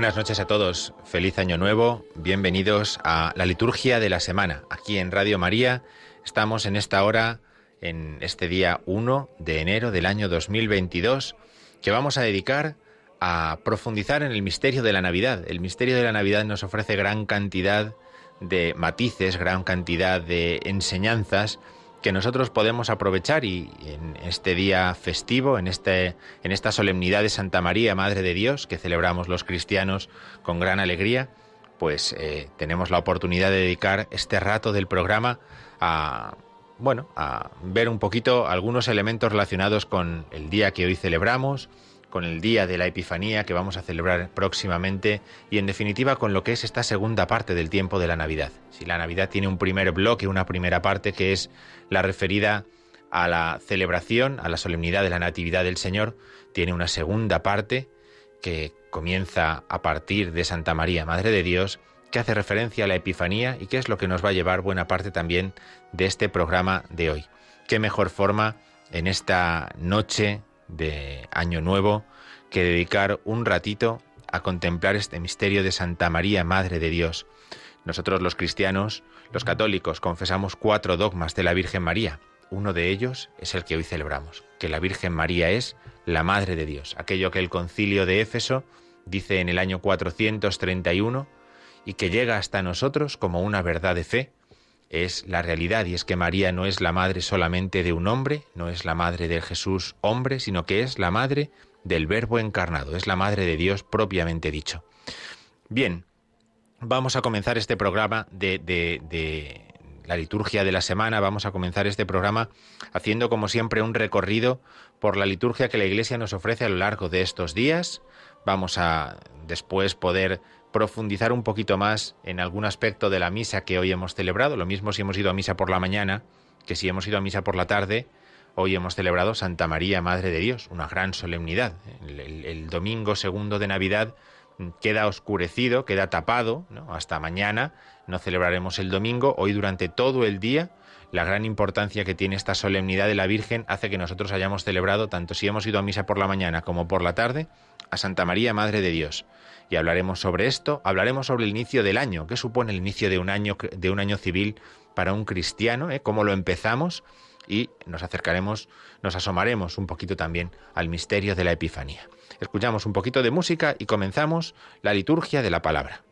Buenas noches a todos, feliz año nuevo, bienvenidos a la liturgia de la semana. Aquí en Radio María estamos en esta hora, en este día 1 de enero del año 2022, que vamos a dedicar a profundizar en el misterio de la Navidad. El misterio de la Navidad nos ofrece gran cantidad de matices, gran cantidad de enseñanzas que nosotros podemos aprovechar y en este día festivo, en, este, en esta solemnidad de Santa María, Madre de Dios, que celebramos los cristianos con gran alegría, pues eh, tenemos la oportunidad de dedicar este rato del programa a, bueno, a ver un poquito algunos elementos relacionados con el día que hoy celebramos, con el día de la Epifanía que vamos a celebrar próximamente y en definitiva con lo que es esta segunda parte del tiempo de la Navidad. Si la Navidad tiene un primer bloque, una primera parte que es la referida a la celebración, a la solemnidad de la Natividad del Señor, tiene una segunda parte que comienza a partir de Santa María, Madre de Dios, que hace referencia a la Epifanía y que es lo que nos va a llevar buena parte también de este programa de hoy. Qué mejor forma en esta noche de Año Nuevo que dedicar un ratito a contemplar este misterio de Santa María, Madre de Dios. Nosotros los cristianos, los católicos, confesamos cuatro dogmas de la Virgen María. Uno de ellos es el que hoy celebramos, que la Virgen María es la Madre de Dios, aquello que el concilio de Éfeso dice en el año 431 y que llega hasta nosotros como una verdad de fe es la realidad y es que María no es la madre solamente de un hombre, no es la madre de Jesús hombre, sino que es la madre del Verbo encarnado, es la madre de Dios propiamente dicho. Bien, vamos a comenzar este programa de, de, de la liturgia de la semana, vamos a comenzar este programa haciendo como siempre un recorrido por la liturgia que la Iglesia nos ofrece a lo largo de estos días. Vamos a después poder profundizar un poquito más en algún aspecto de la misa que hoy hemos celebrado. Lo mismo si hemos ido a misa por la mañana que si hemos ido a misa por la tarde. Hoy hemos celebrado Santa María, Madre de Dios, una gran solemnidad. El, domingo segundo de Navidad queda oscurecido, queda tapado, hasta mañana no celebraremos el domingo. Hoy durante todo el día la gran importancia que tiene esta solemnidad de la Virgen hace que nosotros hayamos celebrado, tanto si hemos ido a misa por la mañana como por la tarde, a Santa María, Madre de Dios. Y hablaremos sobre esto, hablaremos sobre el inicio del año, qué supone el inicio de un año, de un año civil para un cristiano, ¿eh? cómo lo empezamos y nos acercaremos, nos asomaremos un poquito también al misterio de la Epifanía. Escuchamos un poquito de música y comenzamos la liturgia de la palabra.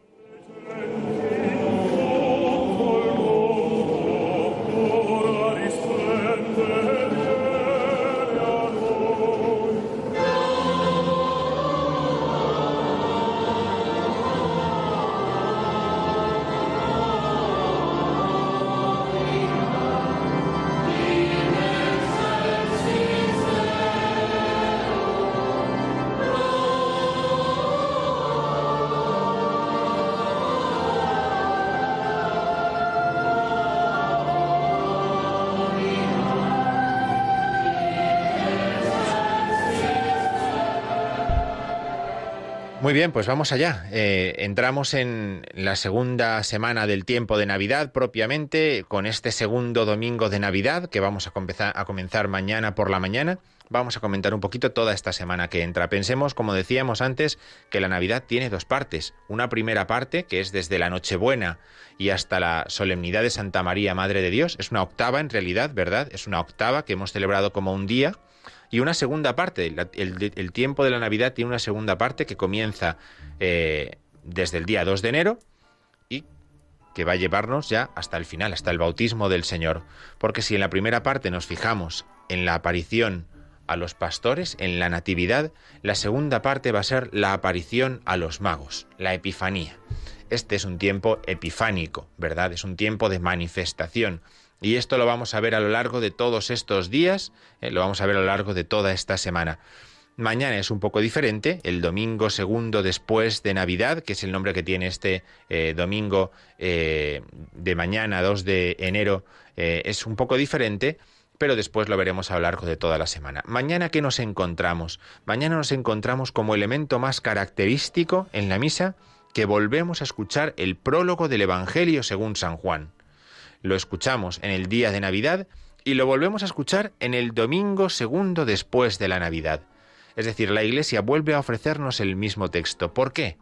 Muy bien, pues vamos allá. Eh, entramos en la segunda semana del tiempo de Navidad propiamente, con este segundo domingo de Navidad que vamos a comenzar, a comenzar mañana por la mañana. Vamos a comentar un poquito toda esta semana que entra. Pensemos, como decíamos antes, que la Navidad tiene dos partes. Una primera parte, que es desde la Nochebuena y hasta la solemnidad de Santa María, Madre de Dios. Es una octava en realidad, ¿verdad? Es una octava que hemos celebrado como un día y una segunda parte. el, tiempo de la Navidad tiene una segunda parte que comienza eh, desde el día 2 de enero y que va a llevarnos ya hasta el final, hasta el bautismo del Señor. Porque si en la primera parte nos fijamos en la aparición a los pastores, en la Natividad, la segunda parte va a ser la aparición a los magos, la Epifanía. Este es un tiempo epifánico, ¿verdad? Es un tiempo de manifestación y esto lo vamos a ver a lo largo de todos estos días, eh, lo vamos a ver a lo largo de toda esta semana. Mañana es un poco diferente, el domingo segundo después de Navidad, que es el nombre que tiene este eh, domingo eh, de mañana, 2 de enero, es un poco diferente, pero después lo veremos a lo largo de toda la semana. Mañana, ¿qué nos encontramos? Mañana nos encontramos como elemento más característico en la misa que volvemos a escuchar el prólogo del Evangelio según San Juan lo escuchamos en el día de Navidad y lo volvemos a escuchar en el domingo segundo después de la Navidad. Es decir, la Iglesia vuelve a ofrecernos el mismo texto. ¿Por qué?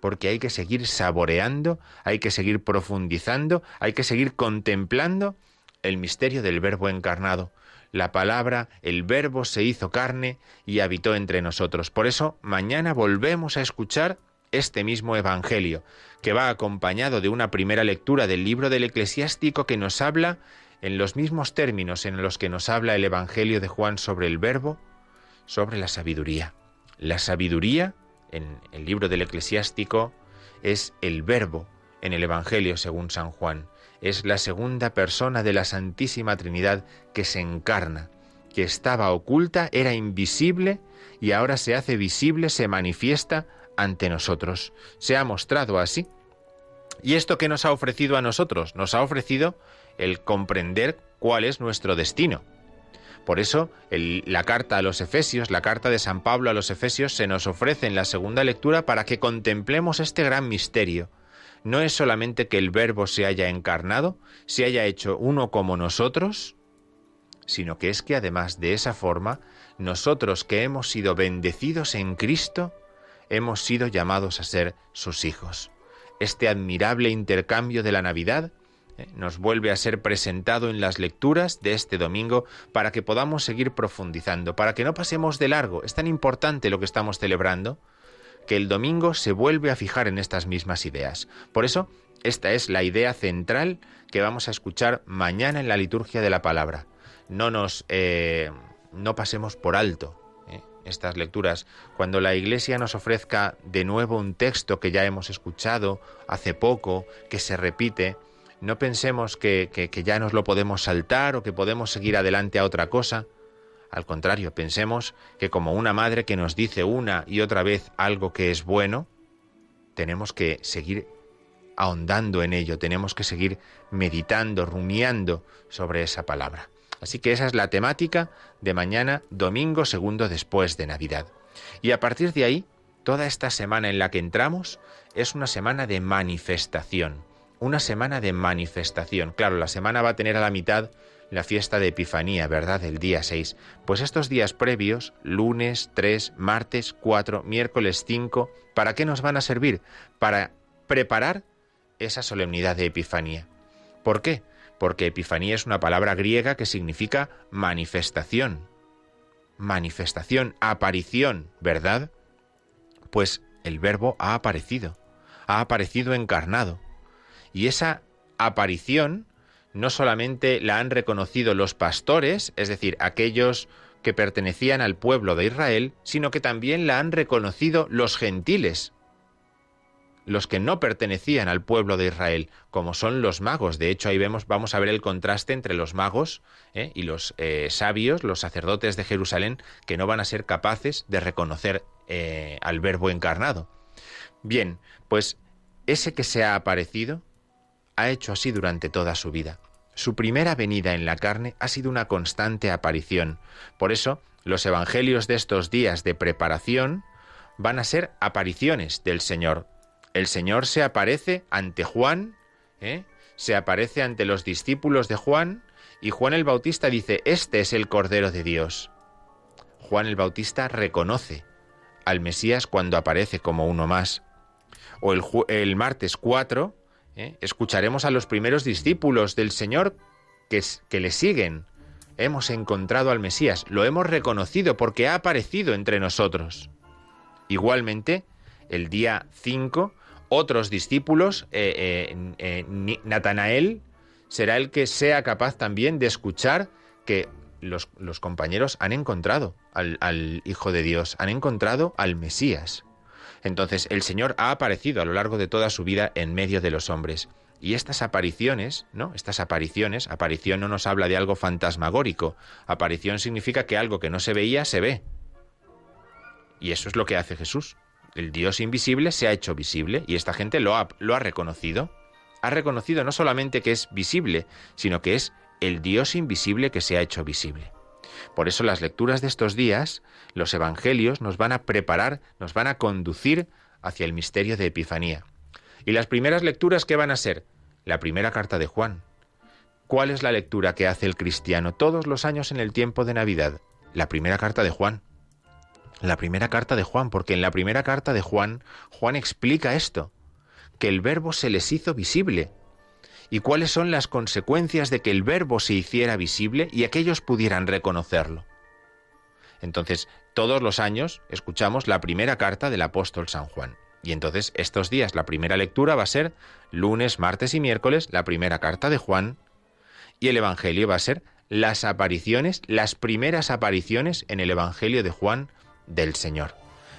Porque hay que seguir saboreando, hay que seguir profundizando, hay que seguir contemplando el misterio del Verbo encarnado. La palabra, el Verbo se hizo carne y habitó entre nosotros. Por eso, mañana volvemos a escuchar este mismo Evangelio, que va acompañado de una primera lectura del libro del eclesiástico que nos habla en los mismos términos en los que nos habla el Evangelio de Juan sobre el verbo, sobre la sabiduría. La sabiduría, en el libro del eclesiástico, es el verbo en el Evangelio según San Juan. Es la segunda persona de la Santísima Trinidad que se encarna, que estaba oculta, era invisible y ahora se hace visible, se manifiesta ante nosotros. Se ha mostrado así. ¿Y esto que nos ha ofrecido a nosotros? Nos ha ofrecido el comprender cuál es nuestro destino. Por eso, la carta a los Efesios, la carta de San Pablo a los Efesios, se nos ofrece en la segunda lectura para que contemplemos este gran misterio. No es solamente que el Verbo se haya encarnado, se haya hecho uno como nosotros, sino que es que además de esa forma, nosotros que hemos sido bendecidos en Cristo, hemos sido llamados a ser sus hijos. Este admirable intercambio de la Navidad eh, nos vuelve a ser presentado en las lecturas de este domingo para que podamos seguir profundizando, para que no pasemos de largo. Es tan importante lo que estamos celebrando que el domingo se vuelve a fijar en estas mismas ideas. Por eso, esta es la idea central que vamos a escuchar mañana en la liturgia de la palabra. No nos eh, no pasemos por alto estas lecturas, cuando la Iglesia nos ofrezca de nuevo un texto que ya hemos escuchado hace poco, que se repite, no pensemos que, que, ya nos lo podemos saltar o que podemos seguir adelante a otra cosa. Al contrario, pensemos que como una madre que nos dice una y otra vez algo que es bueno, tenemos que seguir ahondando en ello, tenemos que seguir meditando, rumiando sobre esa palabra. Así que esa es la temática de mañana, domingo segundo después de Navidad. Y a partir de ahí, toda esta semana en la que entramos es una semana de manifestación. Una semana de manifestación. Claro, la semana va a tener a la mitad la fiesta de Epifanía, ¿verdad? El día 6. Pues estos días previos, lunes 3, martes 4, miércoles 5, ¿para qué nos van a servir? Para preparar esa solemnidad de Epifanía. ¿Por qué? Porque Epifanía es una palabra griega que significa manifestación. Manifestación, aparición, ¿verdad? Pues el verbo ha aparecido, ha aparecido encarnado. Y esa aparición no solamente la han reconocido los pastores, es decir, aquellos que pertenecían al pueblo de Israel, sino que también la han reconocido los gentiles, los que no pertenecían al pueblo de Israel, como son los magos. De hecho, ahí vemos, vamos a ver el contraste entre los magos ¿eh? y los eh, sabios, los sacerdotes de Jerusalén, que no van a ser capaces de reconocer eh, al Verbo encarnado. Bien, pues ese que se ha aparecido ha hecho así durante toda su vida. Su primera venida en la carne ha sido una constante aparición. Por eso, los evangelios de estos días de preparación van a ser apariciones del Señor. El Señor se aparece ante Juan, ¿eh? se aparece ante los discípulos de Juan, y Juan el Bautista dice, este es el Cordero de Dios. Juan el Bautista reconoce al Mesías cuando aparece como uno más. O el, martes 4, ¿eh? escucharemos a los primeros discípulos del Señor que, que le siguen. Hemos encontrado al Mesías, lo hemos reconocido porque ha aparecido entre nosotros. Igualmente, el día 5, otros discípulos, eh, eh, Natanael, será el que sea capaz también de escuchar que los, compañeros han encontrado al Hijo de Dios, han encontrado al Mesías. Entonces el Señor ha aparecido a lo largo de toda su vida en medio de los hombres. Y estas apariciones, ¿no? Estas apariciones, aparición no nos habla de algo fantasmagórico. Aparición significa que algo que no se veía se ve. Y eso es lo que hace Jesús. El Dios invisible se ha hecho visible y esta gente lo ha, lo ha reconocido. Ha reconocido no solamente que es visible, sino que es el Dios invisible que se ha hecho visible. Por eso las lecturas de estos días, los evangelios, nos van a preparar, nos van a conducir hacia el misterio de Epifanía. ¿Y las primeras lecturas qué van a ser? La primera carta de Juan. ¿Cuál es la lectura que hace el cristiano todos los años en el tiempo de Navidad? La primera carta de Juan. La primera carta de Juan, porque en la primera carta de Juan, Juan explica esto, que el verbo se les hizo visible, y cuáles son las consecuencias de que el verbo se hiciera visible y aquellos pudieran reconocerlo. Entonces, todos los años escuchamos la primera carta del apóstol San Juan. Y entonces, estos días, la primera lectura va a ser lunes, martes y miércoles, la primera carta de Juan, y el Evangelio va a ser las apariciones, las primeras apariciones en el Evangelio de Juan del Señor.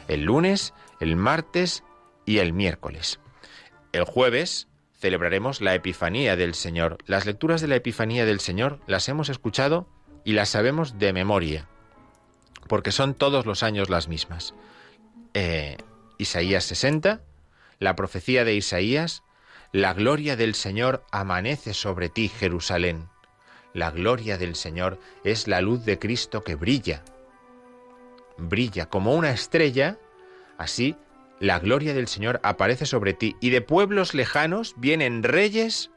El lunes, el martes y el miércoles. El jueves celebraremos la Epifanía del Señor. Las lecturas de la Epifanía del Señor las hemos escuchado y las sabemos de memoria, porque son todos los años las mismas. Eh, Isaías 60, la profecía de Isaías, la gloria del Señor amanece sobre ti, Jerusalén. La gloria del Señor es la luz de Cristo que brilla. Brilla como una estrella, así la gloria del Señor aparece sobre ti y de pueblos lejanos vienen reyes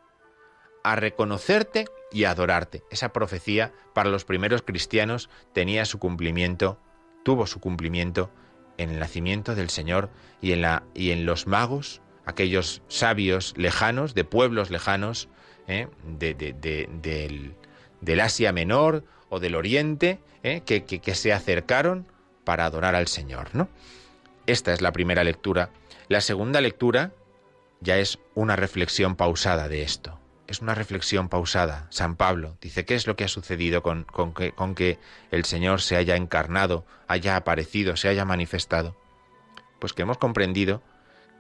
a reconocerte y a adorarte. Esa profecía para los primeros cristianos tenía su cumplimiento, tuvo su cumplimiento en el nacimiento del Señor y en, la, y en los magos, aquellos sabios lejanos, de pueblos lejanos, ¿eh? de, del, Asia Menor o del Oriente, ¿eh? que, que, que se acercaron para adorar al Señor, ¿no? Esta es la primera lectura. La segunda lectura ya es una reflexión pausada de esto. Es una reflexión pausada. San Pablo dice, ¿qué es lo que ha sucedido con, con, que, con que el Señor se haya encarnado, haya aparecido, se haya manifestado? Pues que hemos comprendido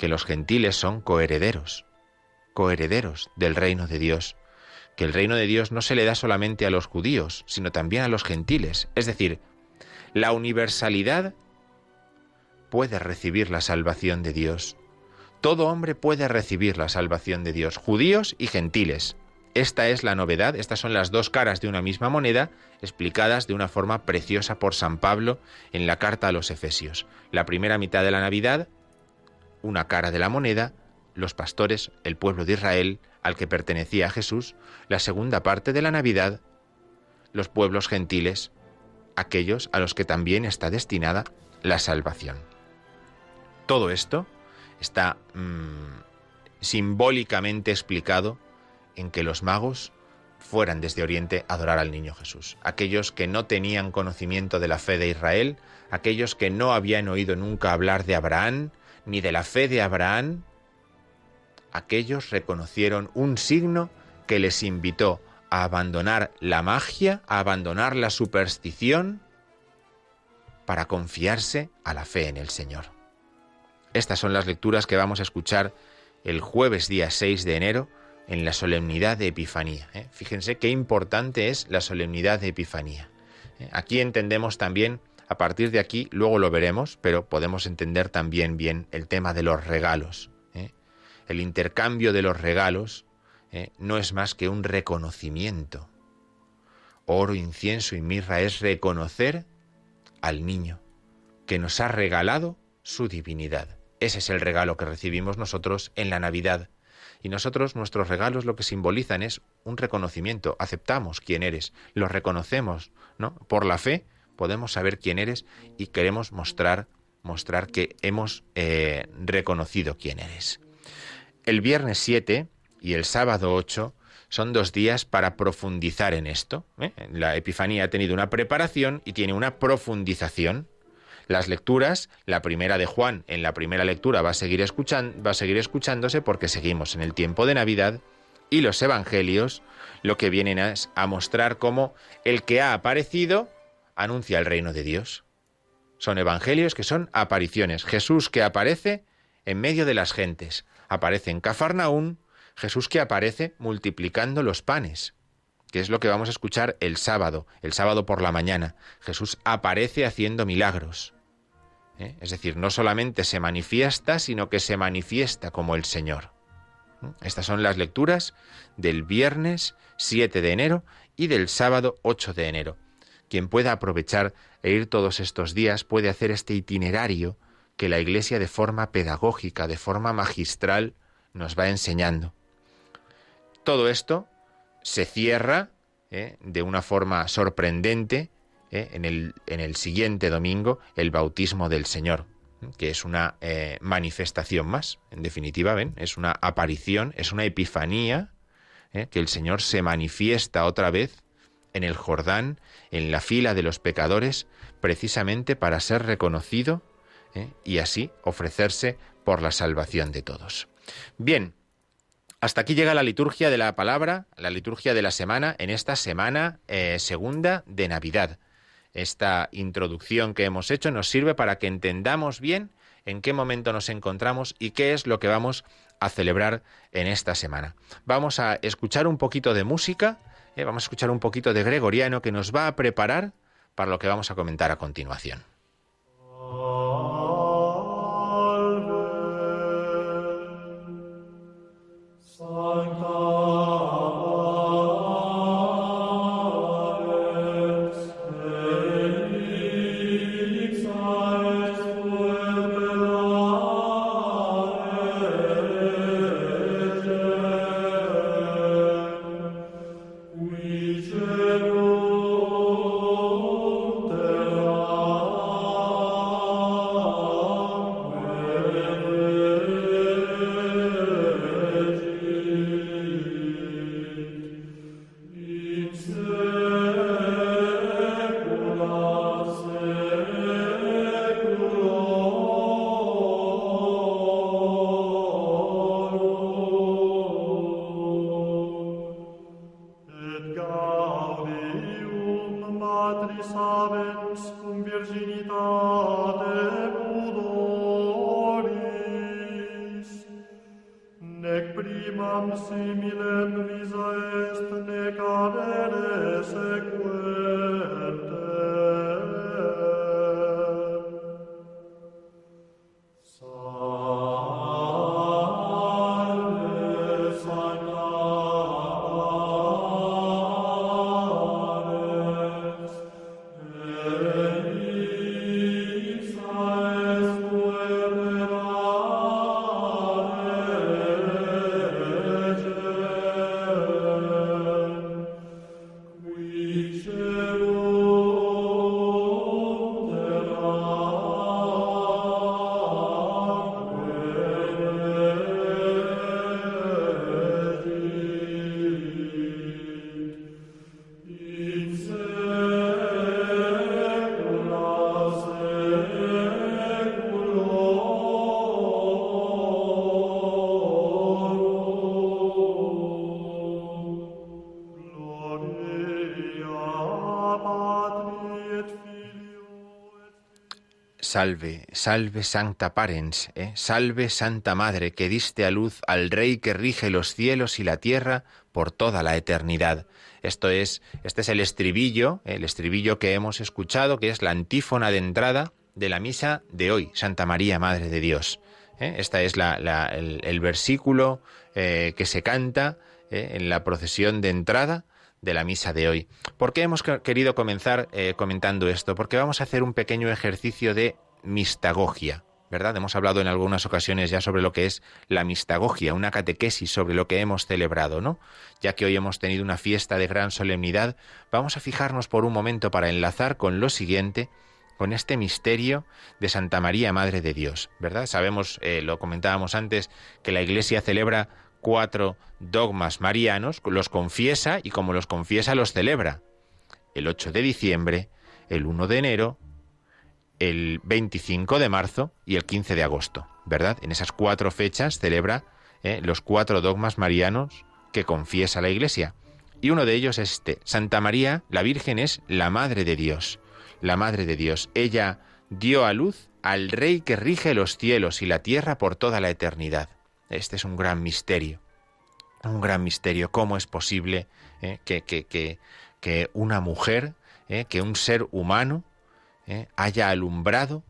que los gentiles son coherederos, coherederos del reino de Dios, que el reino de Dios no se le da solamente a los judíos, sino también a los gentiles. Es decir, la universalidad puede recibir la salvación de Dios. Todo hombre puede recibir la salvación de Dios, judíos y gentiles. Esta es la novedad, estas son las dos caras de una misma moneda, explicadas de una forma preciosa por San Pablo en la carta a los Efesios. La primera mitad de la Navidad, una cara de la moneda, los pastores, el pueblo de Israel, al que pertenecía Jesús. La segunda parte de la Navidad, los pueblos gentiles, aquellos a los que también está destinada la salvación. Todo esto está mm, simbólicamente explicado en que los magos fueran desde Oriente a adorar al niño Jesús. Aquellos que no tenían conocimiento de la fe de Israel, aquellos que no habían oído nunca hablar de Abraham, ni de la fe de Abraham, aquellos reconocieron un signo que les invitó a abandonar la magia, a abandonar la superstición, para confiarse a la fe en el Señor. Estas son las lecturas que vamos a escuchar el jueves día 6 de enero en la solemnidad de Epifanía. ¿eh? Fíjense qué importante es la solemnidad de Epifanía. ¿eh? Aquí entendemos también, a partir de aquí, luego lo veremos, pero podemos entender también bien el tema de los regalos. ¿eh? El intercambio de los regalos no es más que un reconocimiento. Oro, incienso y mirra es reconocer al niño que nos ha regalado su divinidad. Ese es el regalo que recibimos nosotros en la Navidad. Y nosotros, nuestros regalos lo que simbolizan es un reconocimiento. Aceptamos quién eres, lo reconocemos, ¿no? Por la fe podemos saber quién eres y queremos mostrar, mostrar que hemos eh, reconocido quién eres. El viernes 7 y el sábado 8 son dos días para profundizar en esto. ¿eh? La Epifanía ha tenido una preparación y tiene una profundización. Las lecturas, la primera de Juan en la primera lectura va a seguir, va a seguir escuchándose porque seguimos en el tiempo de Navidad y los evangelios lo que vienen es a mostrar cómo el que ha aparecido anuncia el reino de Dios. Son evangelios que son apariciones. Jesús que aparece en medio de las gentes. Aparece en Cafarnaún, Jesús que aparece multiplicando los panes, que es lo que vamos a escuchar el sábado, el sábado por la mañana. Jesús aparece haciendo milagros. ¿eh? Es decir, no solamente se manifiesta, sino que se manifiesta como el Señor. Estas son las lecturas del viernes 7 de enero y del sábado 8 de enero. Quien pueda aprovechar e ir todos estos días puede hacer este itinerario que la Iglesia de forma pedagógica, de forma magistral, nos va enseñando. Todo esto se cierra ¿eh? de una forma sorprendente ¿eh? en, el, en, el, siguiente domingo el bautismo del Señor, que es una eh, manifestación más, en definitiva, ¿ven? Es una aparición, es una epifanía, que el Señor se manifiesta otra vez en el Jordán, en la fila de los pecadores, precisamente para ser reconocido y así ofrecerse por la salvación de todos. Bien, hasta aquí llega la liturgia de la palabra, la liturgia de la semana, en esta semana segunda de Navidad esta introducción que hemos hecho nos sirve para que entendamos bien en qué momento nos encontramos y qué es lo que vamos a celebrar en esta semana. Vamos a escuchar un poquito de música, eh, vamos a escuchar un poquito de gregoriano que nos va a preparar para lo que vamos a comentar a continuación. Lord Salve, salve Sancta Parens, ¿eh? salve Santa Madre, que diste a luz al Rey que rige los cielos y la tierra por toda la eternidad. Esto es, este es el estribillo, ¿eh? el estribillo que hemos escuchado, que es la antífona de entrada de la misa de hoy, Santa María, Madre de Dios. ¿eh? Este es el, versículo eh, que se canta en la procesión de entrada de la misa de hoy. ¿Por qué hemos querido comenzar eh, comentando esto? Porque vamos a hacer un pequeño ejercicio de mistagogia. ¿Verdad? Hemos hablado en algunas ocasiones ya sobre lo que es la mistagogia, una catequesis sobre lo que hemos celebrado, ¿no? Ya que hoy hemos tenido una fiesta de gran solemnidad, vamos a fijarnos por un momento para enlazar con lo siguiente, con este misterio de Santa María, Madre de Dios, ¿verdad? Sabemos, eh, lo comentábamos antes, que la Iglesia celebra cuatro dogmas marianos, los confiesa y como los confiesa los celebra. El 8 de diciembre, el 1 de enero, el 25 de marzo y el 15 de agosto, ¿verdad? En esas cuatro fechas celebra eh, los cuatro dogmas marianos que confiesa la Iglesia. Y uno de ellos es este. Santa María, la Virgen, es la Madre de Dios. La Madre de Dios. Ella dio a luz al Rey que rige los cielos y la tierra por toda la eternidad. Este es un gran misterio, un gran misterio. ¿Cómo es posible eh, que, que, que, una mujer, eh, que un ser humano eh, haya alumbrado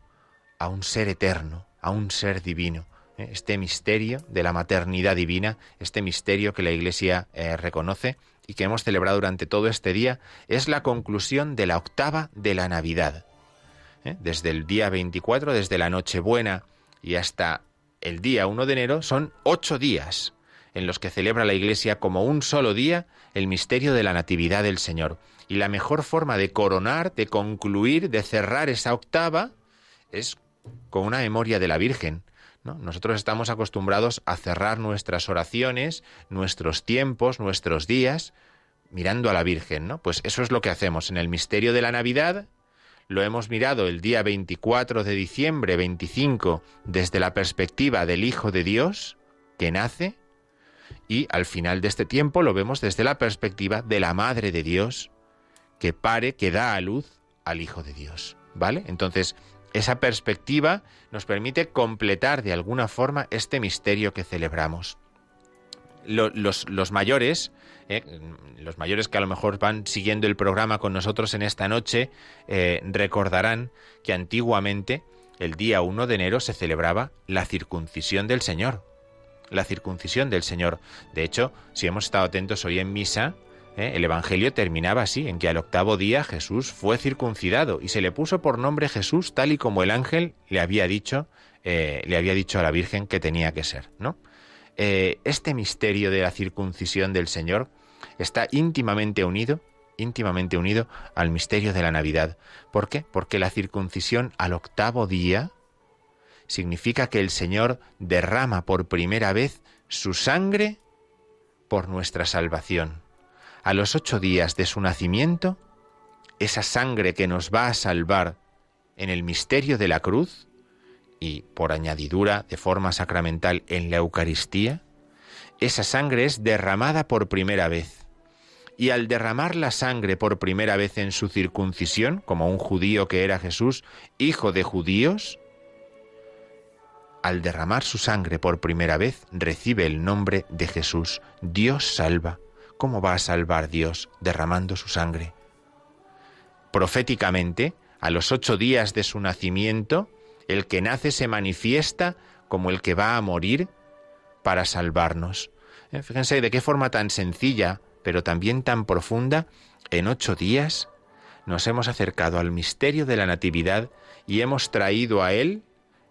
a un ser eterno, a un ser divino? Este misterio de la maternidad divina, este misterio que la Iglesia reconoce y que hemos celebrado durante todo este día, es la conclusión de la octava de la Navidad. Desde el día 24, desde la Nochebuena y hasta el día 1 de enero son ocho días en los que celebra la Iglesia como un solo día el misterio de la Natividad del Señor. Y la mejor forma de coronar, de concluir, de cerrar esa octava es con una memoria de la Virgen. ¿no? Nosotros estamos acostumbrados a cerrar nuestras oraciones, nuestros tiempos, nuestros días, mirando a la Virgen, ¿no? Pues eso es lo que hacemos en el misterio de la Navidad, lo hemos mirado el día 24 de diciembre, 25, desde la perspectiva del Hijo de Dios, que nace, y al final de este tiempo lo vemos desde la perspectiva de la Madre de Dios, que pare, que da a luz al Hijo de Dios. ¿Vale? Entonces, esa perspectiva nos permite completar de alguna forma este misterio que celebramos. Los, mayores ¿eh? los mayores que a lo mejor van siguiendo el programa con nosotros en esta noche eh, recordarán que antiguamente el día 1 de enero se celebraba la circuncisión del Señor. La circuncisión del Señor. De hecho, si hemos estado atentos hoy en misa, ¿eh? el Evangelio terminaba así, en que al octavo día Jesús fue circuncidado y se le puso por nombre Jesús tal y como el ángel le había dicho, le había dicho a la Virgen que tenía que ser, ¿no? este misterio de la circuncisión del Señor está íntimamente unido, íntimamente unido al misterio de la Navidad. ¿Por qué? Porque la circuncisión al octavo día significa que el Señor derrama por primera vez su sangre por nuestra salvación. A los ocho días de su nacimiento, esa sangre que nos va a salvar en el misterio de la cruz y por añadidura de forma sacramental en la Eucaristía, esa sangre es derramada por primera vez y al derramar la sangre por primera vez en su circuncisión, como un judío que era Jesús, hijo de judíos, al derramar su sangre por primera vez recibe el nombre de Jesús. Dios salva. ¿Cómo va a salvar Dios derramando su sangre? Proféticamente, a los ocho días de su nacimiento, el que nace se manifiesta como el que va a morir para salvarnos. Eh, fíjense de qué forma tan sencilla pero también tan profunda, en ocho días nos hemos acercado al misterio de la Natividad y hemos traído a Él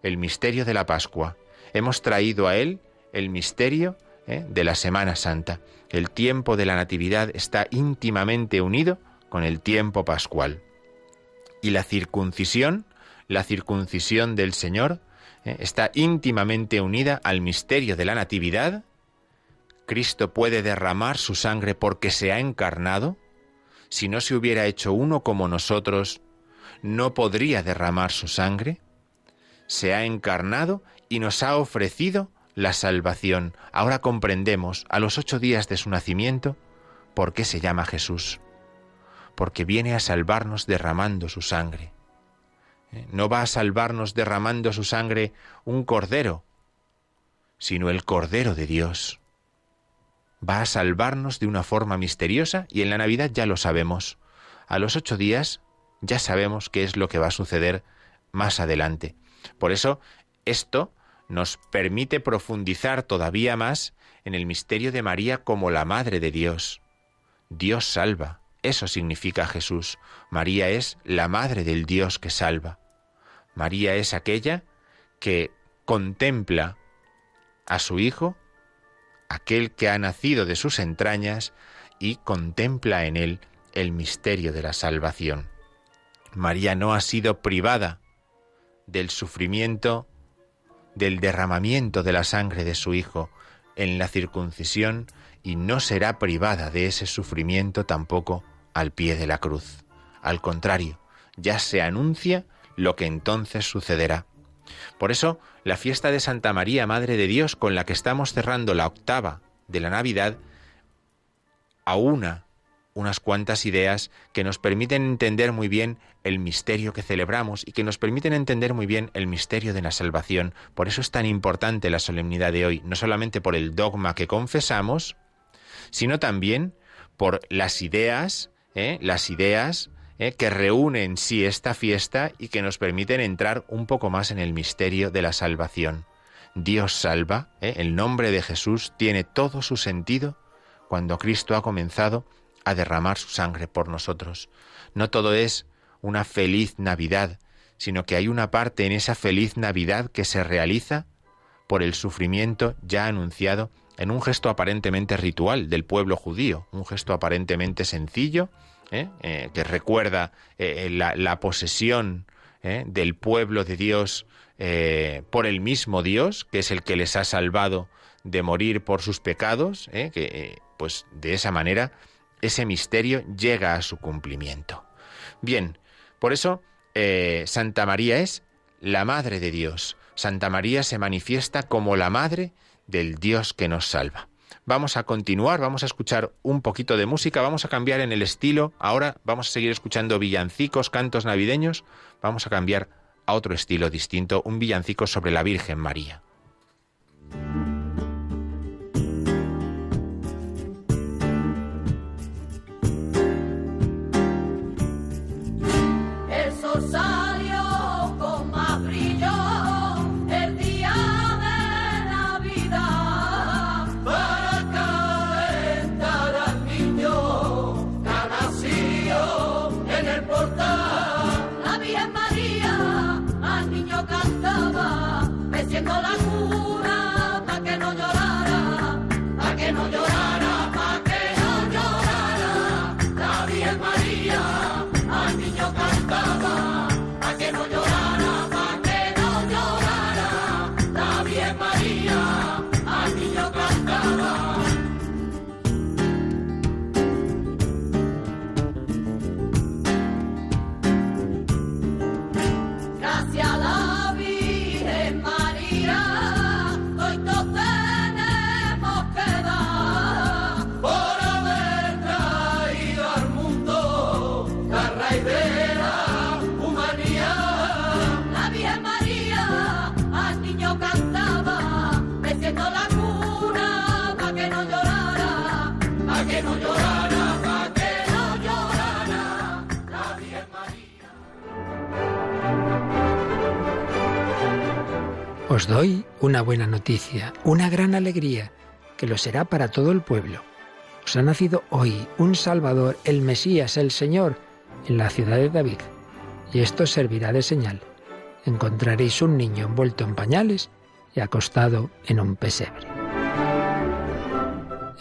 el misterio de la Pascua. Hemos traído a Él el misterio ¿eh? de la Semana Santa. El tiempo de la Natividad está íntimamente unido con el tiempo pascual. Y la circuncisión, la circuncisión del Señor, ¿eh? está íntimamente unida al misterio de la Natividad Cristo puede derramar su sangre porque se ha encarnado? Si no se hubiera hecho uno como nosotros, ¿no podría derramar su sangre? Se ha encarnado y nos ha ofrecido la salvación. Ahora comprendemos, a los ocho días de su nacimiento, por qué se llama Jesús. Porque viene a salvarnos derramando su sangre. ¿eh? No va a salvarnos derramando su sangre un cordero, sino el cordero de Dios. Va a salvarnos de una forma misteriosa y en la Navidad ya lo sabemos. A los ocho días ya sabemos qué es lo que va a suceder más adelante. Por eso, esto nos permite profundizar todavía más en el misterio de María como la Madre de Dios. Dios salva, eso significa Jesús. María es la Madre del Dios que salva. María es aquella que contempla a su Hijo, aquel que ha nacido de sus entrañas, y contempla en él el misterio de la salvación. María no ha sido privada del sufrimiento, del derramamiento de la sangre de su Hijo en la circuncisión y no será privada de ese sufrimiento tampoco al pie de la cruz. Al contrario, ya se anuncia lo que entonces sucederá. Por eso, la fiesta de Santa María, Madre de Dios, con la que estamos cerrando la octava de la Navidad, aúna unas cuantas ideas que nos permiten entender muy bien el misterio que celebramos y que nos permiten entender muy bien el misterio de la salvación. Por eso es tan importante la solemnidad de hoy, no solamente por el dogma que confesamos, sino también por las ideas, ¿eh? las ideas ¿eh? que reúnen en sí esta fiesta y que nos permiten entrar un poco más en el misterio de la salvación. Dios salva, ¿eh? el nombre de Jesús tiene todo su sentido cuando Cristo ha comenzado a derramar su sangre por nosotros. No todo es una feliz Navidad, sino que hay una parte en esa feliz Navidad que se realiza por el sufrimiento ya anunciado en un gesto aparentemente ritual del pueblo judío, un gesto aparentemente sencillo, ¿eh? Eh, que recuerda eh, la, posesión del pueblo de Dios por el mismo Dios, que es el que les ha salvado de morir por sus pecados, que pues de esa manera ese misterio llega a su cumplimiento. Bien, por eso Santa María es la Madre de Dios. Santa María se manifiesta como la Madre del Dios que nos salva. Vamos a continuar, vamos a escuchar un poquito de música, vamos a cambiar en el estilo. Ahora vamos a seguir escuchando villancicos, cantos navideños. Vamos a cambiar a otro estilo distinto, un villancico sobre la Virgen María. Os doy una buena noticia, una gran alegría, que lo será para todo el pueblo. Os ha nacido hoy un Salvador, el Mesías, el Señor, en la ciudad de David. Y esto servirá de señal. Encontraréis un niño envuelto en pañales y acostado en un pesebre.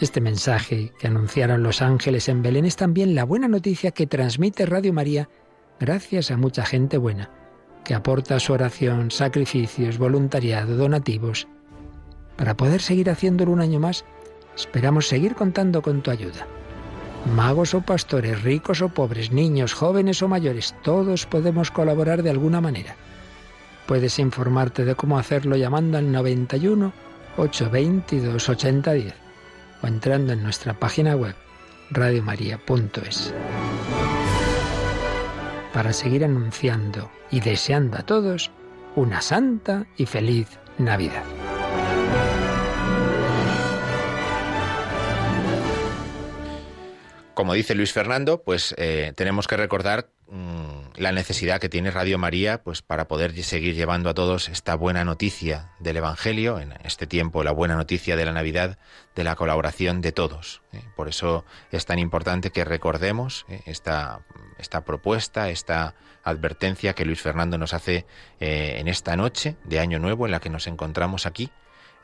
Este mensaje que anunciaron los ángeles en Belén es también la buena noticia que transmite Radio María gracias a mucha gente buena que aporta su oración, sacrificios, voluntariado, donativos. Para poder seguir haciéndolo un año más, esperamos seguir contando con tu ayuda. Magos o pastores, ricos o pobres, niños, jóvenes o mayores, todos podemos colaborar de alguna manera. Puedes informarte de cómo hacerlo llamando al 91 822 8010 o entrando en nuestra página web radiomaria.es. Para seguir anunciando y deseando a todos una santa y feliz Navidad. Como dice Luis Fernando, pues eh, tenemos que recordar mm, la necesidad que tiene Radio María pues para poder seguir llevando a todos esta buena noticia del Evangelio, en este tiempo la buena noticia de la Navidad, de la colaboración de todos. ¿eh? Por eso es tan importante que recordemos ¿eh? esta, esta propuesta, esta advertencia que Luis Fernando nos hace en esta noche de Año Nuevo en la que nos encontramos aquí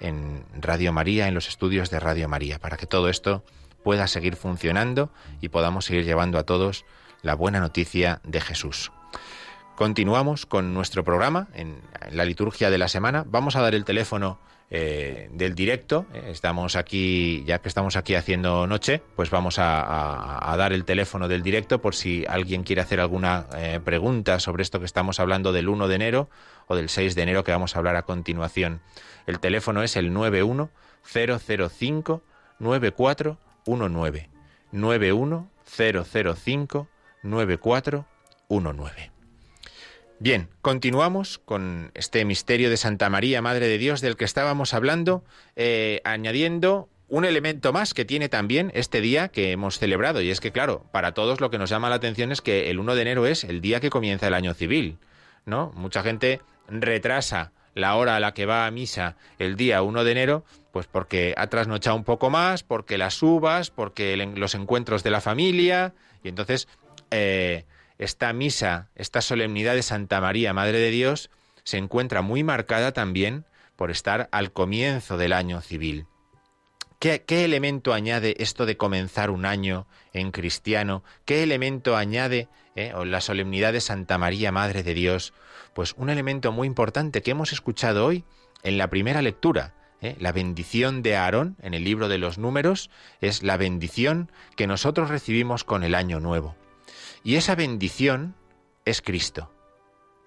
en Radio María, en los estudios de Radio María, para que todo esto pueda seguir funcionando y podamos seguir llevando a todos la buena noticia de Jesús. Continuamos con nuestro programa en, la liturgia de la semana. Vamos a dar el teléfono eh, del directo. Estamos aquí, ya que estamos aquí haciendo noche, pues vamos a, dar el teléfono del directo por si alguien quiere hacer alguna eh, pregunta sobre esto que estamos hablando del 1 de enero o del 6 de enero que vamos a hablar a continuación. El teléfono es el 91 005 94 19 91 005 9419. Bien, continuamos con este misterio de Santa María, Madre de Dios, del que estábamos hablando, eh, añadiendo un elemento más que tiene también este día que hemos celebrado, y es que, claro, para todos lo que nos llama la atención es que el 1 de enero es el día que comienza el año civil, ¿no? Mucha gente retrasa la hora a la que va a misa el día 1 de enero, pues porque ha trasnochado un poco más, porque las uvas, porque los encuentros de la familia, y entonces eh, esta misa, esta solemnidad de Santa María, Madre de Dios, se encuentra muy marcada también por estar al comienzo del año civil. ¿Qué, elemento añade esto de comenzar un año en cristiano? ¿Qué elemento añade eh, la solemnidad de Santa María, Madre de Dios? Pues un elemento muy importante que hemos escuchado hoy en la primera lectura. ¿eh? La bendición de Aarón en el libro de los números es la bendición que nosotros recibimos con el año nuevo. Y esa bendición es Cristo.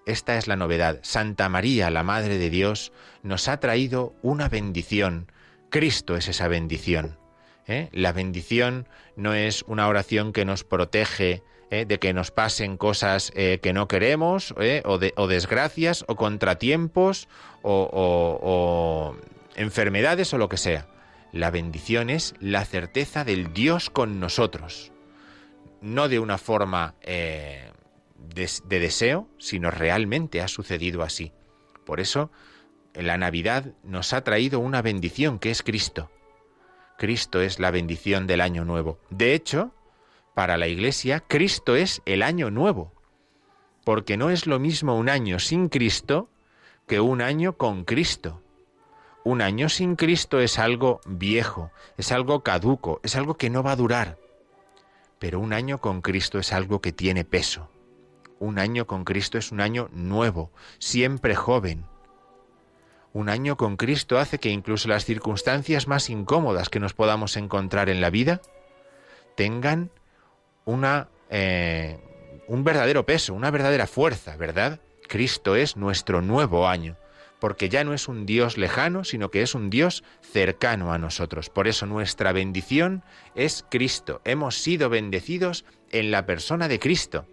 Esta es la novedad. Santa María, la Madre de Dios, nos ha traído una bendición. Cristo es esa bendición. ¿eh? La bendición no es una oración que nos protege ¿eh? de que nos pasen cosas eh, que no queremos, ¿eh? o, o, desgracias, o contratiempos, o, enfermedades, o lo que sea. La bendición es la certeza del Dios con nosotros, no de una forma de, de deseo, sino realmente ha sucedido así. Por eso, la Navidad nos ha traído una bendición que es Cristo. Cristo es la bendición del año nuevo. De hecho, para la Iglesia, Cristo es el año nuevo, porque no es lo mismo un año sin Cristo que un año con Cristo. Un año sin Cristo es algo viejo, es algo caduco, es algo que no va a durar. Pero un año con Cristo es algo que tiene peso. Un año con Cristo es un año nuevo, siempre joven. Un año con Cristo hace que incluso las circunstancias más incómodas que nos podamos encontrar en la vida tengan eh, un verdadero peso, una verdadera fuerza, ¿verdad? Cristo es nuestro nuevo año, porque ya no es un Dios lejano, sino que es un Dios cercano a nosotros. Por eso nuestra bendición es Cristo. Hemos sido bendecidos en la persona de Cristo.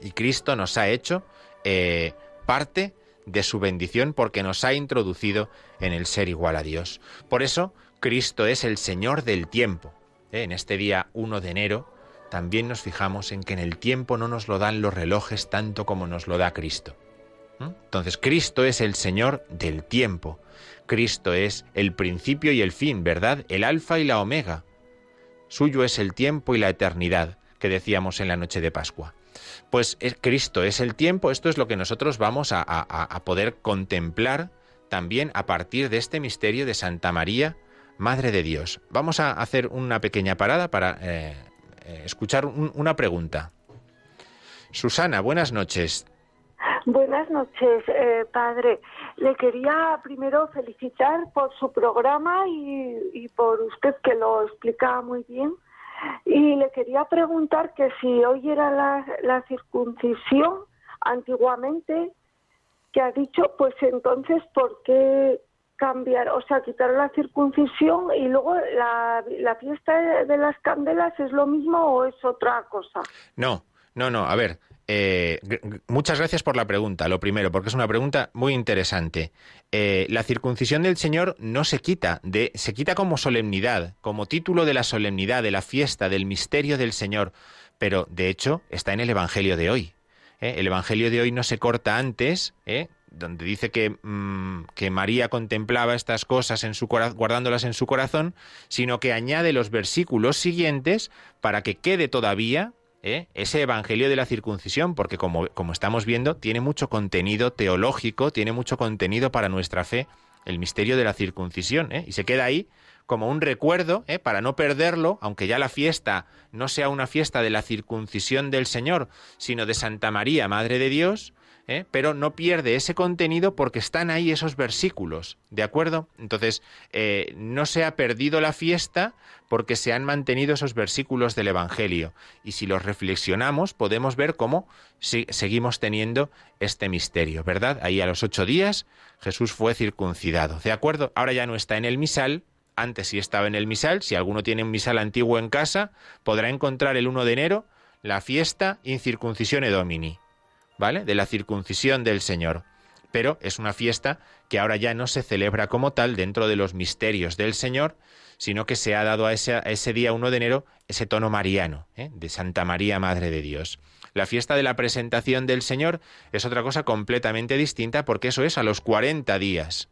Y Cristo nos ha hecho eh, parte de su bendición porque nos ha introducido en el ser igual a Dios. Por eso Cristo es el Señor del tiempo. ¿eh? En este día 1 de enero también nos fijamos en que en el tiempo no nos lo dan los relojes tanto como nos lo da Cristo. Entonces, Cristo es el Señor del tiempo. Cristo es el principio y el fin, ¿verdad? El alfa y la omega. Suyo es el tiempo y la eternidad, que decíamos en la noche de Pascua. Pues Cristo es el tiempo, esto es lo que nosotros vamos a, poder contemplar también a partir de este misterio de Santa María, Madre de Dios. Vamos a hacer una pequeña parada para eh, eh, escuchar una pregunta. Susana, buenas noches. Buenas noches, eh, padre. Le quería primero felicitar por su programa y, por usted que lo explica muy bien. Y le quería preguntar que si hoy era la, la circuncisión antiguamente, que ha dicho, pues entonces, ¿por qué cambiar, o sea, quitar la circuncisión y luego la, la fiesta de las candelas es lo mismo o es otra cosa? No, no, no, a ver, eh, muchas gracias por la pregunta, lo primero, porque es una pregunta muy interesante. Eh, la circuncisión del Señor no se quita, se quita como solemnidad, como título de la solemnidad, de la fiesta, del misterio del Señor, pero de hecho está en el Evangelio de hoy. ¿eh? El Evangelio de hoy no se corta antes, donde dice que, mm, que, María contemplaba estas cosas en su guardándolas en su corazón, sino que añade los versículos siguientes para que quede todavía ¿eh? ese Evangelio de la circuncisión, porque como, como estamos viendo, tiene mucho contenido teológico, tiene mucho contenido para nuestra fe, el misterio de la circuncisión, ¿eh? y se queda ahí como un recuerdo, ¿eh? para no perderlo, aunque ya la fiesta no sea una fiesta de la circuncisión del Señor, sino de Santa María, Madre de Dios, ¿eh? pero no pierde ese contenido porque están ahí esos versículos, ¿de acuerdo? Entonces, eh, no se ha perdido la fiesta porque se han mantenido esos versículos del Evangelio. Y si los reflexionamos, podemos ver cómo seguimos teniendo este misterio, ¿verdad? Ahí a los ocho días Jesús fue circuncidado, ¿de acuerdo? Ahora ya no está en el misal, antes sí estaba en el misal, si alguno tiene un misal antiguo en casa, podrá encontrar el 1 de enero la fiesta Incircuncisione Domini. ¿Vale? De la circuncisión del Señor. Pero es una fiesta que ahora ya no se celebra como tal dentro de los misterios del Señor, sino que se ha dado a ese, día 1 de enero ese tono mariano, ¿eh? de Santa María, Madre de Dios. La fiesta de la presentación del Señor es otra cosa completamente distinta porque eso es a los 40 días.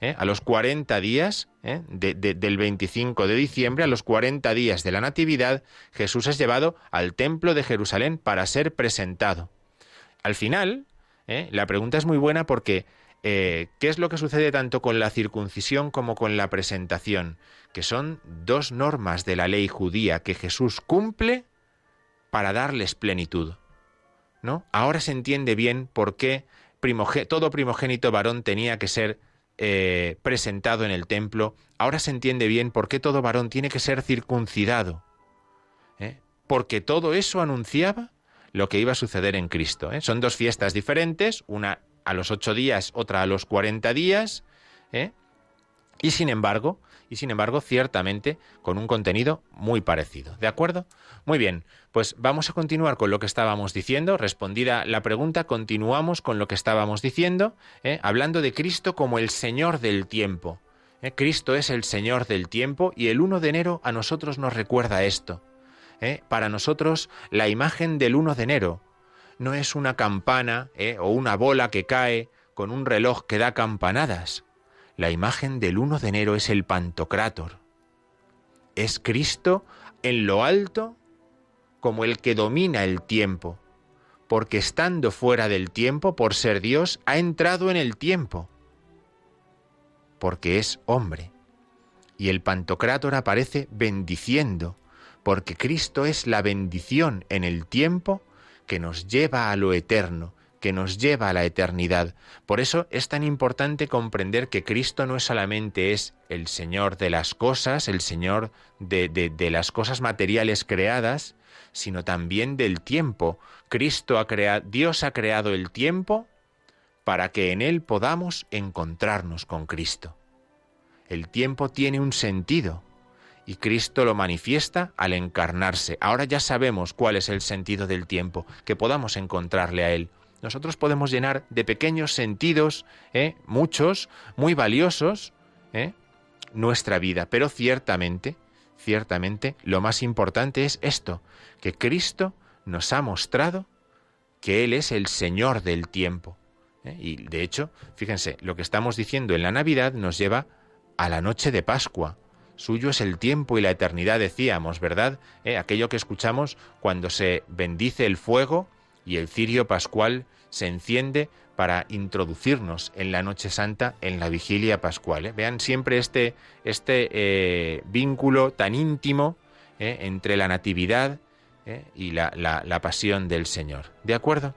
¿eh? A los 40 días ¿eh? del 25 de diciembre, a los 40 días de la Natividad, Jesús es llevado al templo de Jerusalén para ser presentado al final, ¿eh? la pregunta es muy buena porque eh, ¿qué es lo que sucede tanto con la circuncisión como con la presentación? Que son dos normas de la ley judía que Jesús cumple para darles plenitud. ¿No? Ahora se entiende bien por qué todo primogénito varón tenía que ser eh, presentado en el templo. Ahora se entiende bien por qué todo varón tiene que ser circuncidado. Porque todo eso anunciaba lo que iba a suceder en Cristo. ¿eh? Son dos fiestas diferentes, una a los ocho días, otra a los cuarenta días, ¿eh? y sin embargo, y sin embargo, ciertamente con un contenido muy parecido. ¿De acuerdo? Muy bien, pues vamos a continuar con lo que estábamos diciendo. Respondida la pregunta, continuamos con lo que estábamos diciendo, ¿eh? hablando de Cristo como el Señor del tiempo. Cristo es el Señor del tiempo y el 1 de enero a nosotros nos recuerda esto. ¿Eh? para nosotros la imagen del 1 de enero no es una campana ¿eh? o una bola que cae con un reloj que da campanadas. La imagen del 1 de enero es el Pantocrátor. Es Cristo en lo alto como el que domina el tiempo, porque estando fuera del tiempo, por ser Dios, ha entrado en el tiempo, porque es hombre. Y el Pantocrátor aparece bendiciendo, porque Cristo es la bendición en el tiempo que nos lleva a lo eterno, que nos lleva a la eternidad. Por eso es tan importante comprender que Cristo no solamente es el Señor de las cosas, el Señor de, de, las cosas materiales creadas, sino también del tiempo. Cristo ha creado, Dios ha creado el tiempo para que en él podamos encontrarnos con Cristo. El tiempo tiene un sentido, y Cristo lo manifiesta al encarnarse. Ahora ya sabemos cuál es el sentido del tiempo, que podamos encontrarle a Él. Nosotros podemos llenar de pequeños sentidos, ¿eh? muchos, muy valiosos, ¿eh? nuestra vida, pero ciertamente, ciertamente, lo más importante es esto, que Cristo nos ha mostrado que Él es el Señor del tiempo. ¿eh? Y de hecho, fíjense, lo que estamos diciendo en la Navidad nos lleva a la noche de Pascua, Suyo es el tiempo y la eternidad, decíamos, ¿verdad? ¿Eh? Aquello que escuchamos cuando se bendice el fuego y el cirio pascual se enciende para introducirnos en la noche santa, en la vigilia pascual. ¿eh? Vean siempre este, este eh, vínculo tan íntimo entre la natividad y la, la pasión del Señor. ¿De acuerdo?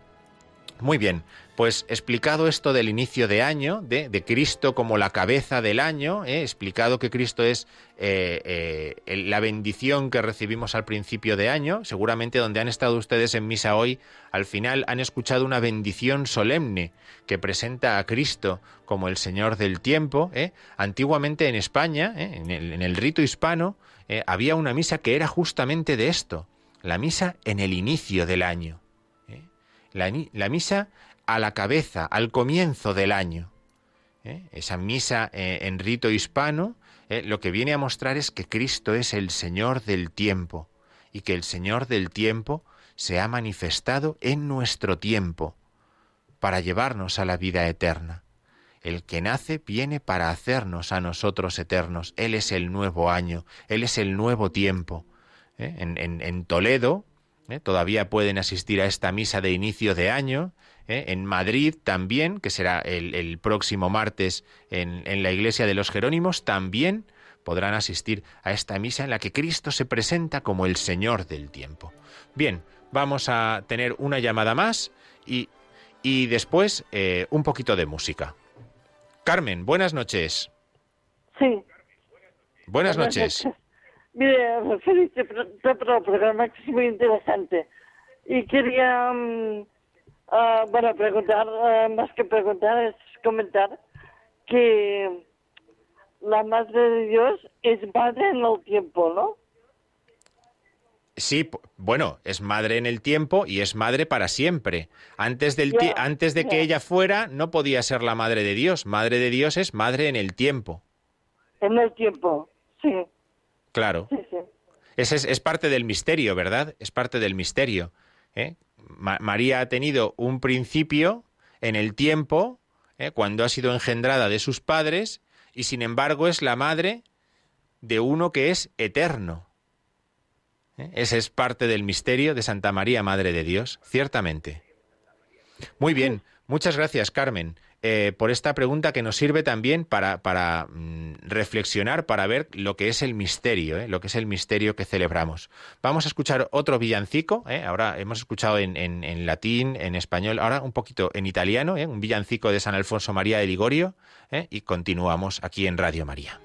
Muy bien, pues explicado esto del inicio de año, de, Cristo como la cabeza del año, ¿eh? explicado que Cristo es eh, eh, la bendición que recibimos al principio de año, seguramente donde han estado ustedes en misa hoy, al final han escuchado una bendición solemne que presenta a Cristo como el Señor del tiempo. Antiguamente en España, en, el, rito hispano, había una misa que era justamente de esto, la misa en el inicio del año la, misa a la cabeza, al comienzo del año. ¿eh? Esa misa eh, en rito hispano ¿eh? lo que viene a mostrar es que Cristo es el Señor del tiempo y que el Señor del tiempo se ha manifestado en nuestro tiempo para llevarnos a la vida eterna. El que nace viene para hacernos a nosotros eternos. Él es el nuevo año, Él es el nuevo tiempo. ¿eh? En, Toledo ¿eh? todavía pueden asistir a esta misa de inicio de año. ¿Eh? En Madrid también, que será el, próximo martes en, en la iglesia de los Jerónimos, también podrán asistir a esta misa en la que Cristo se presenta como el Señor del tiempo. Bien, vamos a tener una llamada más y, y después un poquito de música. Carmen, buenas noches. Sí. Buenas, noches. Mire, feliz por el programa que es muy interesante. Y quería, um, bueno, preguntar, ah, más que preguntar, es comentar que la Madre de Dios es madre en el tiempo, ¿no? Sí, bueno, es madre en el tiempo y es madre para siempre. Antes, del antes de que ella fuera, no podía ser la madre de Dios. Madre de Dios es madre en el tiempo. En el tiempo, sí. Claro. Sí, sí. Ese es, parte del misterio, ¿verdad? Es parte del misterio. ¿eh? María ha tenido un principio en el tiempo, ¿eh? cuando ha sido engendrada de sus padres, y sin embargo es la madre de uno que es eterno. ¿Eh? Ese es parte del misterio de Santa María, Madre de Dios, ciertamente. Muy bien, muchas gracias, Carmen, eh, por esta pregunta que nos sirve también para, para mm, reflexionar, para ver lo que es el misterio, ¿eh? lo que es el misterio que celebramos. Vamos a escuchar otro villancico, ahora hemos escuchado en, en, latín, en español, ahora un poquito en italiano, un villancico de San Alfonso María de Ligorio, y continuamos aquí en Radio María.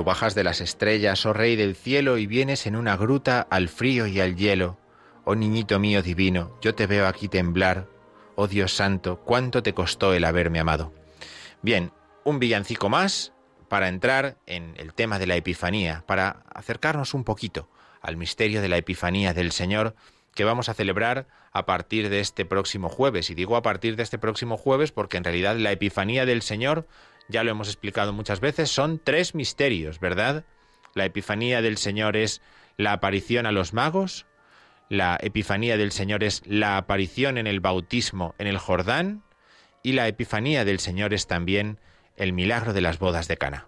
Tú bajas de las estrellas, oh Rey del cielo, y vienes en una gruta al frío y al hielo. Oh niñito mío divino, yo te veo aquí temblar. Oh Dios santo, cuánto te costó el haberme amado. Bien, un villancico más para entrar en el tema de la Epifanía, para acercarnos un poquito al misterio de la Epifanía del Señor que vamos a celebrar a partir de este próximo jueves. Y digo a partir de este próximo jueves porque en realidad la Epifanía del Señor ya lo hemos explicado muchas veces, son tres misterios, ¿verdad? La Epifanía del Señor es la aparición a los magos, la Epifanía del Señor es la aparición en el bautismo en el Jordán, y la Epifanía del Señor es también el milagro de las bodas de Cana.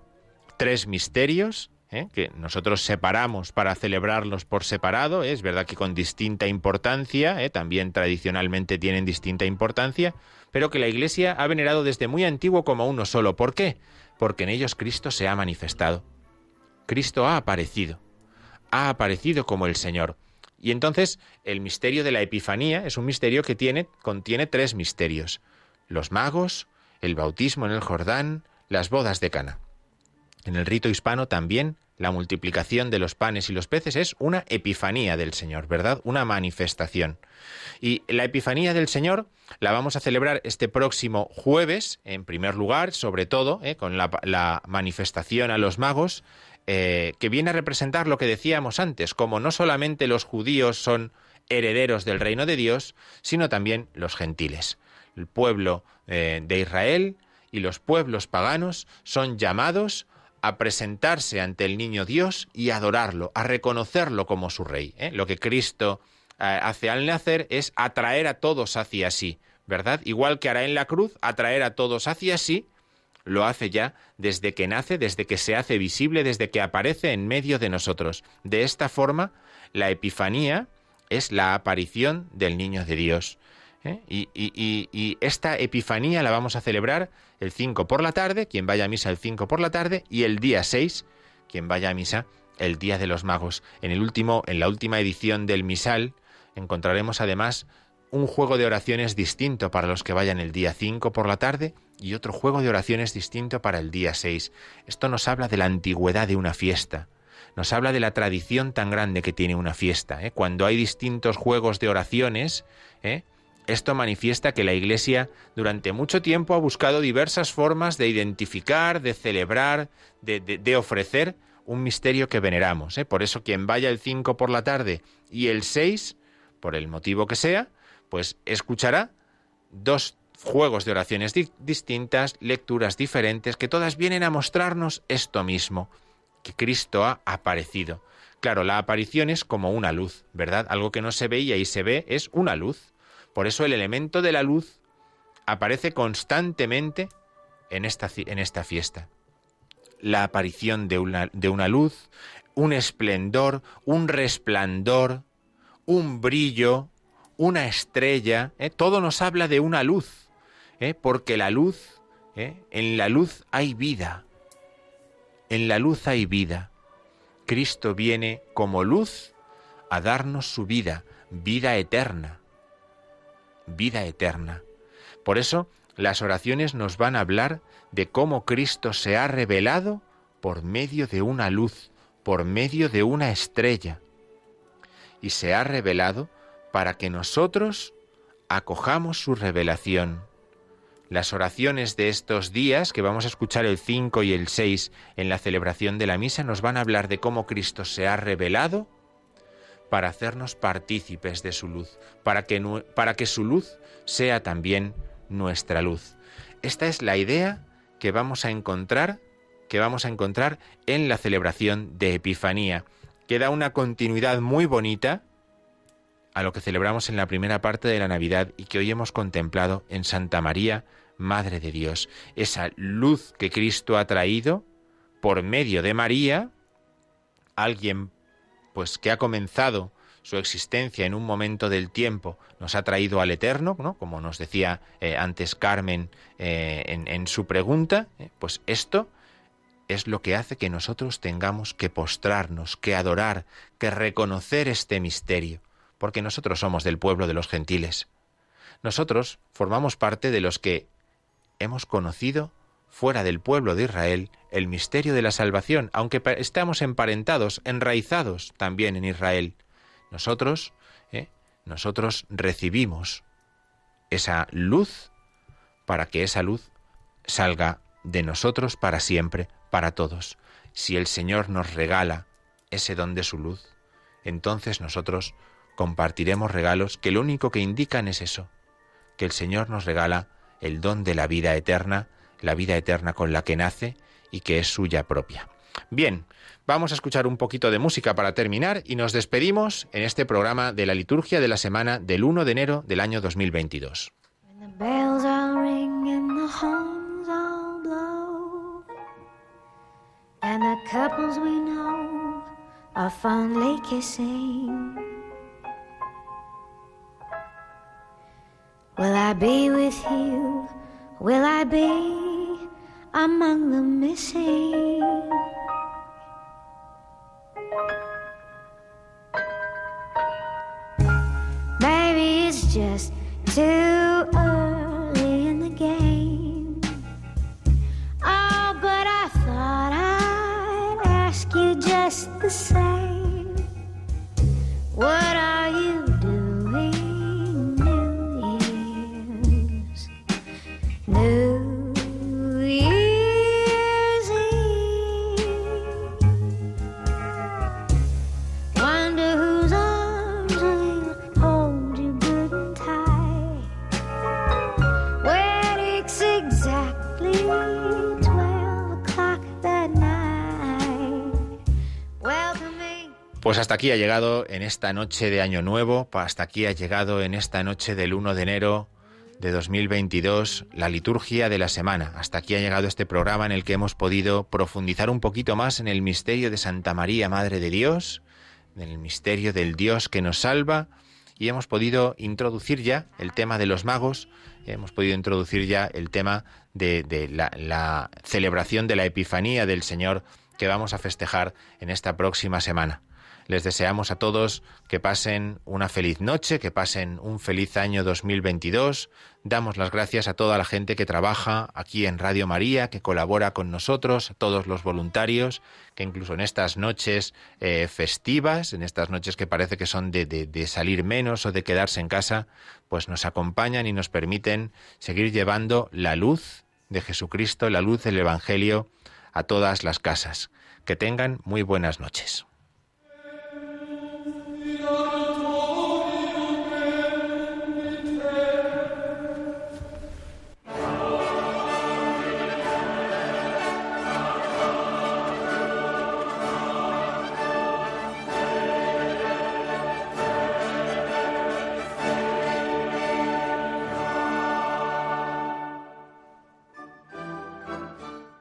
Tres misterios ¿eh? que nosotros separamos para celebrarlos por separado, ¿eh? es verdad que con distinta importancia, ¿eh? también tradicionalmente tienen distinta importancia, pero que la Iglesia ha venerado desde muy antiguo como uno solo. ¿Por qué? Porque en ellos Cristo se ha manifestado. Cristo ha aparecido, ha aparecido como el Señor. Y entonces el misterio de la Epifanía es un misterio que tiene, contiene tres misterios. Los magos, el bautismo en el Jordán, las bodas de Cana. En el rito hispano también la multiplicación de los panes y los peces es una epifanía del Señor, ¿verdad? Una manifestación. Y la epifanía del Señor la vamos a celebrar este próximo jueves, en primer lugar, sobre todo, ¿eh? con la, manifestación a los magos, eh, que viene a representar lo que decíamos antes, como no solamente los judíos son herederos del reino de Dios, sino también los gentiles. El pueblo eh, de Israel y los pueblos paganos son llamados a presentarse ante el niño Dios y adorarlo, a reconocerlo como su rey. ¿eh? Lo que Cristo eh, hace al nacer es atraer a todos hacia sí, ¿verdad? Igual que hará en la cruz, atraer a todos hacia sí, lo hace ya desde que nace, desde que se hace visible, desde que aparece en medio de nosotros. De esta forma, la Epifanía es la aparición del niño de Dios. ¿Eh? Y, esta Epifanía la vamos a celebrar el 5 por la tarde, quien vaya a misa el 5 por la tarde, y el día 6, quien vaya a misa el Día de los Magos. En, el último, en la última edición del misal encontraremos además un juego de oraciones distinto para los que vayan el día 5 por la tarde y otro juego de oraciones distinto para el día 6. Esto nos habla de la antigüedad de una fiesta nos habla de la tradición tan grande que tiene una fiesta. ¿eh? Cuando hay distintos juegos de oraciones, ¿eh? Esto manifiesta que la Iglesia durante mucho tiempo ha buscado diversas formas de identificar, de celebrar, de, ofrecer un misterio que veneramos. ¿eh? Por eso quien vaya el 5 por la tarde y el 6, por el motivo que sea, pues escuchará dos juegos de oraciones distintas, lecturas diferentes, que todas vienen a mostrarnos esto mismo, que Cristo ha aparecido. Claro, la aparición es como una luz, ¿verdad? Algo que no se veía y se ve es una luz. Por eso el elemento de la luz aparece constantemente en esta, en esta fiesta. La aparición de una, de una luz, un esplendor, un resplandor, un brillo, una estrella, ¿eh? todo nos habla de una luz, ¿eh? porque la luz, ¿eh? en la luz hay vida, en la luz hay vida. Cristo viene como luz a darnos su vida, vida eterna vida eterna. Por eso, las oraciones nos van a hablar de cómo Cristo se ha revelado por medio de una luz, por medio de una estrella. Y se ha revelado para que nosotros acojamos su revelación. Las oraciones de estos días, que vamos a escuchar el 5 y el 6 en la celebración de la misa, nos van a hablar de cómo Cristo se ha revelado para hacernos partícipes de su luz, para que, para que su luz sea también nuestra luz. Esta es la idea que vamos a encontrar, que vamos a encontrar en la celebración de Epifanía, que da una continuidad muy bonita a lo que celebramos en la primera parte de la Navidad y que hoy hemos contemplado en Santa María, Madre de Dios. Esa luz que Cristo ha traído por medio de María, alguien pues que ha comenzado su existencia en un momento del tiempo nos ha traído al eterno, ¿no? como nos decía eh, antes Carmen eh, en, su pregunta, eh, pues esto es lo que hace que nosotros tengamos que postrarnos, que adorar, que reconocer este misterio, porque nosotros somos del pueblo de los gentiles. Nosotros formamos parte de los que hemos conocido fuera del pueblo de Israel el misterio de la salvación, aunque estamos emparentados, enraizados también en Israel. Nosotros, ¿eh? nosotros recibimos esa luz para que esa luz salga de nosotros para siempre, para todos. Si el Señor nos regala ese don de su luz, entonces nosotros compartiremos regalos que lo único que indican es eso, que el Señor nos regala el don de la vida eterna, la vida eterna con la que nace y que es suya propia. Bien, vamos a escuchar un poquito de música para terminar y nos despedimos en este programa de la liturgia de la semana del 1 de enero del año 2022. Will I be with you? Will I be among the missing. Maybe it's just too early in the game. Oh, but I thought I'd ask you just the same. What are you Pues hasta aquí ha llegado en esta noche de Año Nuevo, hasta aquí ha llegado en esta noche del 1 de enero de 2022 la liturgia de la semana. Hasta aquí ha llegado este programa en el que hemos podido profundizar un poquito más en el misterio de Santa María, Madre de Dios, en el misterio del Dios que nos salva y hemos podido introducir ya el tema de los magos, hemos podido introducir ya el tema de, la celebración de la Epifanía del Señor que vamos a festejar en esta próxima semana. Les deseamos a todos que pasen una feliz noche, que pasen un feliz año 2022. Damos las gracias a toda la gente que trabaja aquí en Radio María, que colabora con nosotros, a todos los voluntarios, que incluso en estas noches eh, festivas, en estas noches que parece que son de, salir menos o de quedarse en casa, pues nos acompañan y nos permiten seguir llevando la luz de Jesucristo, la luz del Evangelio a todas las casas. Que tengan muy buenas noches.